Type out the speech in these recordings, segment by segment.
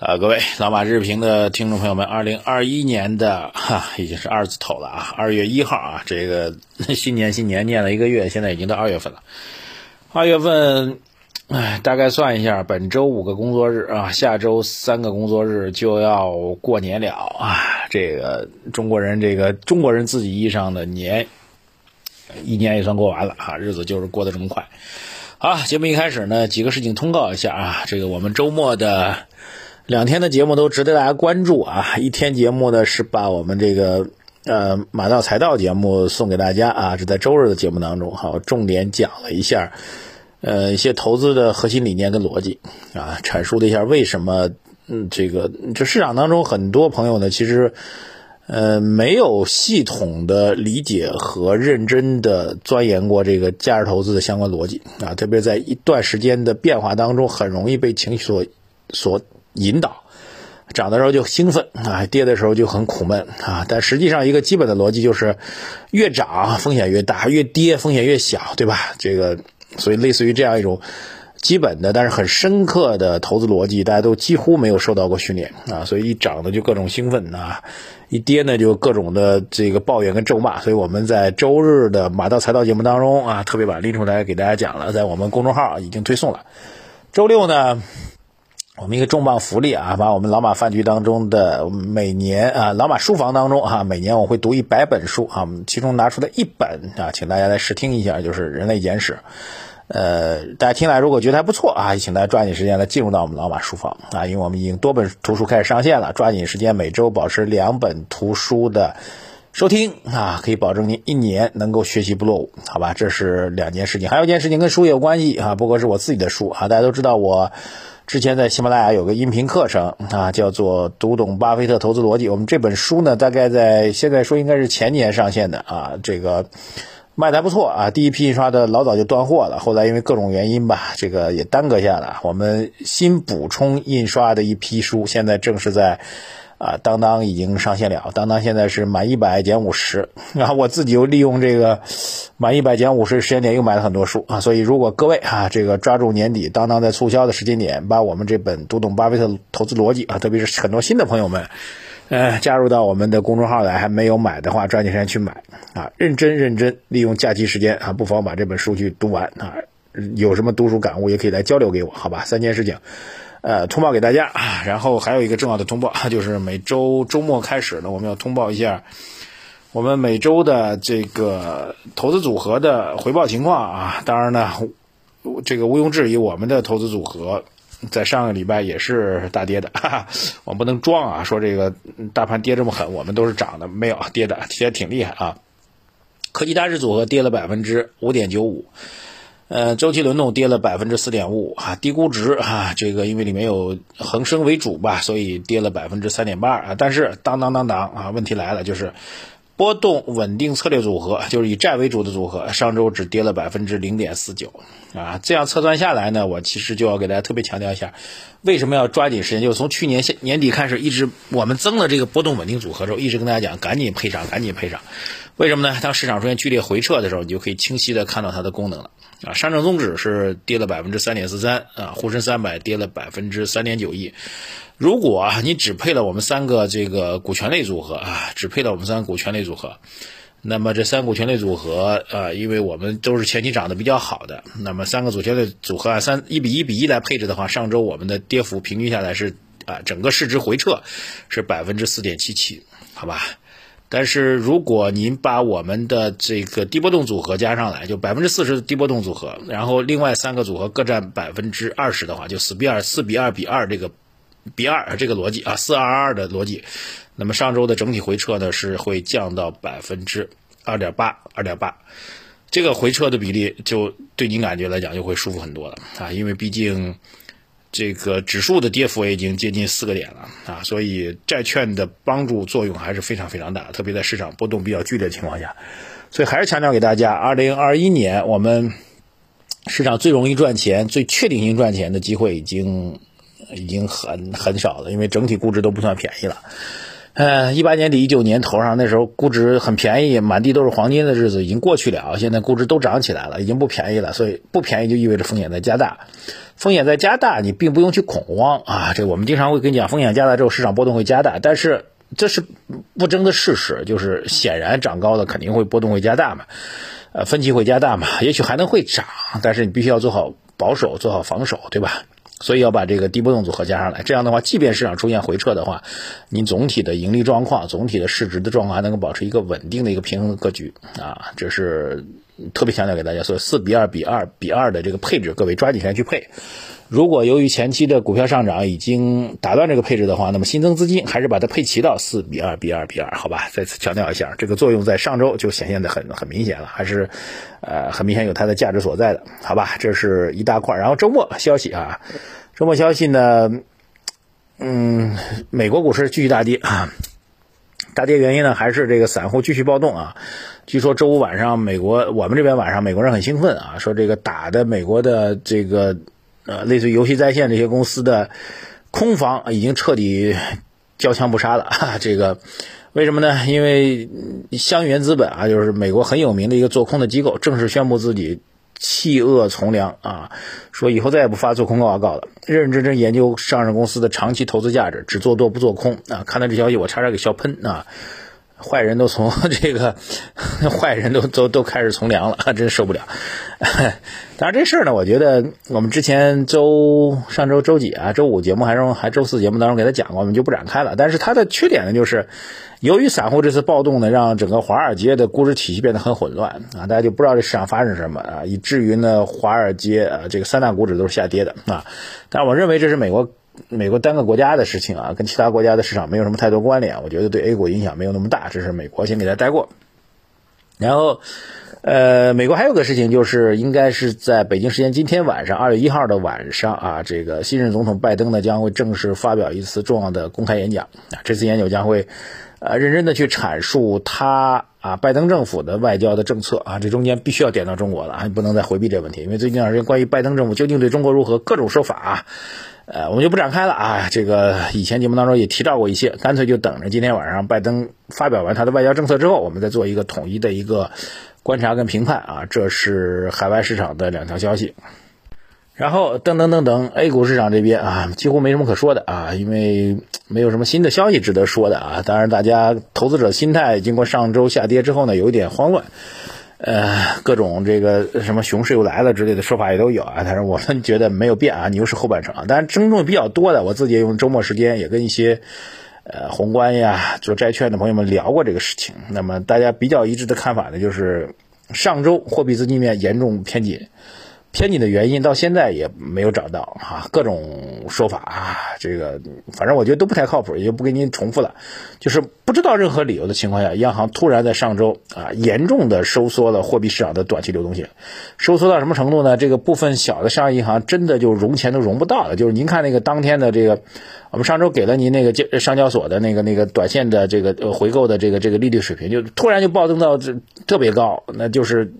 呃，各位老马日评的听众朋友们，二零二一年的哈已经是二字头了啊，二月一号啊，这个 新年新年念了一个月，现在已经到二月份了。二月份，哎，大概算一下，本周五个工作日啊，下周三个工作日就要过年了啊。这个中国人，这个中国人自己意义上的年，一年也算过完了啊，日子就是过得这么快。好，节目一开始呢，几个事情通告一下啊，这个我们周末的。两天的节目都值得大家关注啊！一天节目呢是把我们这个呃马道财道节目送给大家啊，是在周日的节目当中，好重点讲了一下呃一些投资的核心理念跟逻辑啊，阐述了一下为什么嗯这个这市场当中很多朋友呢其实呃没有系统的理解和认真的钻研过这个价值投资的相关逻辑啊，特别在一段时间的变化当中，很容易被情绪所所。引导涨的时候就兴奋啊，跌的时候就很苦闷啊。但实际上，一个基本的逻辑就是，越涨风险越大，越跌风险越小，对吧？这个，所以类似于这样一种基本的但是很深刻的投资逻辑，大家都几乎没有受到过训练啊。所以一涨呢就各种兴奋啊，一跌呢就各种的这个抱怨跟咒骂。所以我们在周日的马道财道节目当中啊，特别把拎出来给大家讲了，在我们公众号已经推送了。周六呢？我们一个重磅福利啊，把我们老马饭局当中的每年啊，老马书房当中啊，每年我会读一百本书啊，其中拿出来一本啊，请大家来试听一下，就是《人类简史》。呃，大家听来如果觉得还不错啊，请大家抓紧时间来进入到我们老马书房啊，因为我们已经多本图书开始上线了，抓紧时间每周保持两本图书的收听啊，可以保证您一年能够学习不落伍，好吧？这是两件事情，还有一件事情跟书也有关系啊，不过是我自己的书啊，大家都知道我。之前在喜马拉雅有个音频课程啊，叫做《读懂巴菲特投资逻辑》。我们这本书呢，大概在现在说应该是前年上线的啊，这个卖的还不错啊。第一批印刷的老早就断货了，后来因为各种原因吧，这个也耽搁下了。我们新补充印刷的一批书，现在正是在。啊，当当已经上线了，当当现在是满一百减五十，然 后我自己又利用这个满一百减五十时间点又买了很多书啊，所以如果各位啊，这个抓住年底当当在促销的时间点，把我们这本《读懂巴菲特投资逻辑》啊，特别是很多新的朋友们，呃，加入到我们的公众号来，还没有买的话，抓紧时间去买啊，认真认真利用假期时间啊，不妨把这本书去读完啊，有什么读书感悟也可以来交流给我，好吧？三件事情。呃，通报给大家，然后还有一个重要的通报，就是每周周末开始呢，我们要通报一下我们每周的这个投资组合的回报情况啊。当然呢，这个毋庸置疑，我们的投资组合在上个礼拜也是大跌的，哈哈，我们不能装啊，说这个大盘跌这么狠，我们都是涨的，没有跌的，跌的挺厉害啊。科技大势组合跌了百分之五点九五。呃，周期轮动跌了百分之四点五啊，低估值啊，这个因为里面有恒生为主吧，所以跌了百分之三点八啊。但是当当当当啊，问题来了，就是波动稳定策略组合，就是以债为主的组合，上周只跌了百分之零点四九啊。这样测算下来呢，我其实就要给大家特别强调一下，为什么要抓紧时间？就是从去年年底开始，一直我们增了这个波动稳定组合之后，一直跟大家讲，赶紧配上，赶紧配上。为什么呢？当市场出现剧烈回撤的时候，你就可以清晰的看到它的功能了。啊，上证综指是跌了百分之三点四三啊，沪深三百跌了百分之三点九一。如果你只配了我们三个这个股权类组合啊，只配了我们三个股权类组合，那么这三股权类组合啊，因为我们都是前期涨得比较好的，那么三个组权类组合按三一比一比一来配置的话，上周我们的跌幅平均下来是啊，整个市值回撤是百分之四点七七，好吧？但是如果您把我们的这个低波动组合加上来，就百分之四十的低波动组合，然后另外三个组合各占百分之二十的话，就四比二、四比二比二这个比二这个逻辑啊，四二二的逻辑，那么上周的整体回撤呢是会降到百分之二点八、二点八，这个回撤的比例就对您感觉来讲就会舒服很多了啊，因为毕竟。这个指数的跌幅也已经接近四个点了啊，所以债券的帮助作用还是非常非常大，特别在市场波动比较剧烈的情况下。所以还是强调给大家，二零二一年我们市场最容易赚钱、最确定性赚钱的机会已经已经很很少了，因为整体估值都不算便宜了。呃，一八年底、一九年头上那时候估值很便宜，满地都是黄金的日子已经过去了，现在估值都涨起来了，已经不便宜了。所以不便宜就意味着风险在加大，风险在加大，你并不用去恐慌啊。这我们经常会跟你讲，风险加大之后市场波动会加大，但是这是不争的事实，就是显然涨高了肯定会波动会加大嘛，呃，分歧会加大嘛，也许还能会涨，但是你必须要做好保守，做好防守，对吧？所以要把这个低波动组合加上来，这样的话，即便市场出现回撤的话，你总体的盈利状况、总体的市值的状况还能够保持一个稳定的一个平衡的格局啊，这是特别强调给大家。说四比二比二比二的这个配置，各位抓紧时间去配。如果由于前期的股票上涨已经打断这个配置的话，那么新增资金还是把它配齐到四比二比二比二，好吧？再次强调一下，这个作用在上周就显现的很很明显了，还是呃很明显有它的价值所在的，好吧？这是一大块。然后周末消息啊，周末消息呢，嗯，美国股市继续大跌啊，大跌原因呢还是这个散户继续暴动啊。据说周五晚上美国我们这边晚上美国人很兴奋啊，说这个打的美国的这个。呃，类似于游戏在线这些公司的空房已经彻底交枪不杀了。这个为什么呢？因为香源资本啊，就是美国很有名的一个做空的机构，正式宣布自己弃恶从良啊，说以后再也不发做空报告了，认认真真研究上市公司的长期投资价值，只做多不做空啊。看到这消息，我差点给笑喷啊！坏人都从 这个，坏人都都都开始从良了，真受不了。当然这事儿呢，我觉得我们之前周上周周几啊，周五节目还是还周四节目当中给他讲过，我们就不展开了。但是它的缺点呢，就是由于散户这次暴动呢，让整个华尔街的估值体系变得很混乱啊，大家就不知道这市场发生什么啊，以至于呢，华尔街啊这个三大股指都是下跌的啊。但我认为这是美国。美国单个国家的事情啊，跟其他国家的市场没有什么太多关联，我觉得对 A 股影响没有那么大。这是美国先给他带过。然后，呃，美国还有个事情，就是应该是在北京时间今天晚上二月一号的晚上啊，这个新任总统拜登呢将会正式发表一次重要的公开演讲啊。这次演讲将会呃认真的去阐述他啊拜登政府的外交的政策啊，这中间必须要点到中国了啊，不能再回避这个问题，因为最近一段时间关于拜登政府究竟对中国如何各种说法啊。呃，我们就不展开了啊。这个以前节目当中也提到过一些，干脆就等着今天晚上拜登发表完他的外交政策之后，我们再做一个统一的一个观察跟评判啊。这是海外市场的两条消息。然后噔噔噔噔，A 股市场这边啊，几乎没什么可说的啊，因为没有什么新的消息值得说的啊。当然，大家投资者心态经过上周下跌之后呢，有一点慌乱。呃，各种这个什么熊市又来了之类的说法也都有啊，但是我们觉得没有变啊，牛市后半程啊。当然争论比较多的，我自己用周末时间也跟一些呃宏观呀做债券的朋友们聊过这个事情。那么大家比较一致的看法呢，就是上周货币资金面严重偏紧。偏紧的原因到现在也没有找到啊，各种说法啊，这个反正我觉得都不太靠谱，也就不给您重复了。就是不知道任何理由的情况下，央行突然在上周啊严重的收缩了货币市场的短期流动性，收缩到什么程度呢？这个部分小的商业银行真的就融钱都融不到了。就是您看那个当天的这个，我们上周给了您那个交上交所的那个那个短线的这个回购的这个这个利率水平，就突然就暴增到这特别高，那就是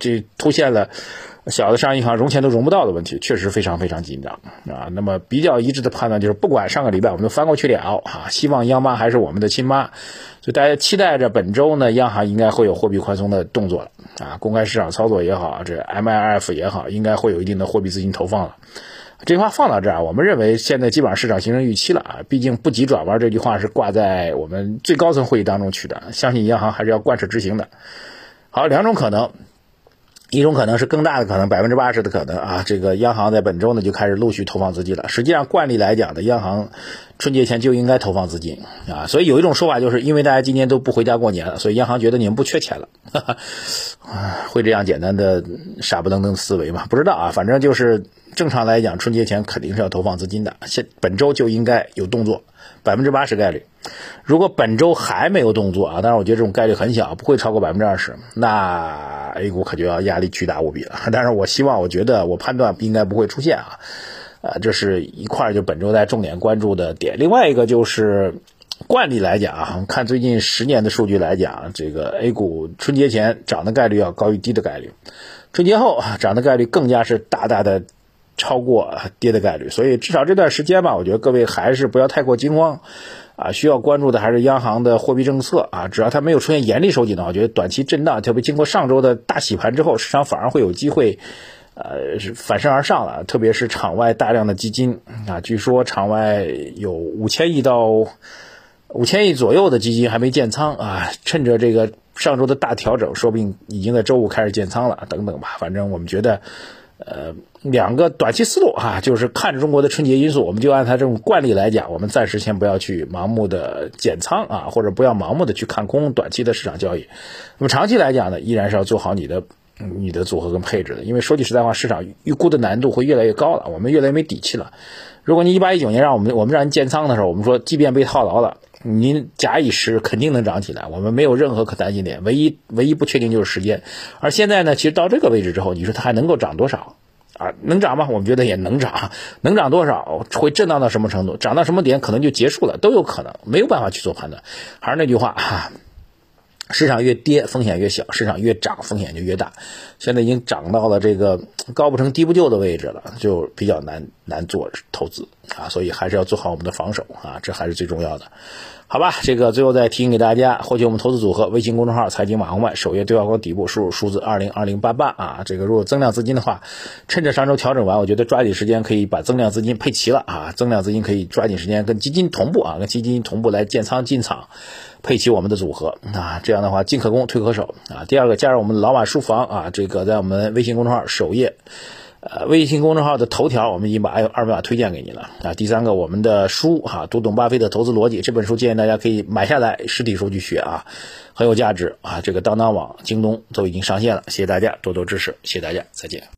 这出现了。小的商业银行融钱都融不到的问题，确实非常非常紧张啊。那么比较一致的判断就是，不管上个礼拜我们都翻过去了啊，希望央妈还是我们的亲妈，所以大家期待着本周呢，央行应该会有货币宽松的动作了啊。公开市场操作也好，这 MLF 也好，应该会有一定的货币资金投放了。这句话放到这儿，我们认为现在基本上市场形成预期了啊。毕竟不急转弯这句话是挂在我们最高层会议当中去的，相信央行还是要贯彻执行的。好，两种可能。一种可能是更大的可能，百分之八十的可能啊，这个央行在本周呢就开始陆续投放资金了。实际上惯例来讲的，央行春节前就应该投放资金啊，所以有一种说法就是因为大家今年都不回家过年了，所以央行觉得你们不缺钱了，会这样简单的傻不愣登思维吗？不知道啊，反正就是正常来讲，春节前肯定是要投放资金的，现本周就应该有动作。百分之八十概率，如果本周还没有动作啊，当然我觉得这种概率很小，不会超过百分之二十，那 A 股可就要压力巨大无比了。但是我希望，我觉得我判断应该不会出现啊，呃，这是一块就本周在重点关注的点。另外一个就是惯例来讲啊，看最近十年的数据来讲，这个 A 股春节前涨的概率要高于低的概率，春节后涨的概率更加是大大的。超过跌的概率，所以至少这段时间吧，我觉得各位还是不要太过惊慌，啊，需要关注的还是央行的货币政策啊。只要它没有出现严厉收紧的话，我觉得短期震荡，特别经过上周的大洗盘之后，市场反而会有机会，呃，是反身而上了。特别是场外大量的基金啊，据说场外有五千亿到五千亿左右的基金还没建仓啊，趁着这个上周的大调整，说不定已经在周五开始建仓了，等等吧。反正我们觉得。呃，两个短期思路哈，就是看着中国的春节因素，我们就按它这种惯例来讲，我们暂时先不要去盲目的减仓啊，或者不要盲目的去看空短期的市场交易。那么长期来讲呢，依然是要做好你的你的组合跟配置的，因为说句实在话，市场预估的难度会越来越高了，我们越来越没底气了。如果你一八一九年让我们我们让人建仓的时候，我们说即便被套牢了，您假以时日肯定能涨起来，我们没有任何可担心点，唯一唯一不确定就是时间。而现在呢，其实到这个位置之后，你说它还能够涨多少啊？能涨吗？我们觉得也能涨，能涨多少？会震荡到什么程度？涨到什么点可能就结束了，都有可能，没有办法去做判断。还是那句话哈。市场越跌，风险越小；市场越涨，风险就越大。现在已经涨到了这个高不成低不就的位置了，就比较难难做投资啊。所以还是要做好我们的防守啊，这还是最重要的。好吧，这个最后再提醒给大家，获取我们投资组合，微信公众号“财经马红外”首页对话框底部输入数字二零二零八八啊。这个如果增量资金的话，趁着上周调整完，我觉得抓紧时间可以把增量资金配齐了啊。增量资金可以抓紧时间跟基金同步啊，跟基金同步来建仓进场，配齐我们的组合啊。这样的话，进可攻，退可守啊。第二个，加入我们老马书房啊，这个在我们微信公众号首页。呃，微信公众号的头条，我们已经把二维码推荐给你了啊。第三个，我们的书哈，读懂巴菲特投资逻辑这本书，建议大家可以买下来，实体书去学啊，很有价值啊。这个当当网、京东都已经上线了，谢谢大家多多支持，谢谢大家，再见。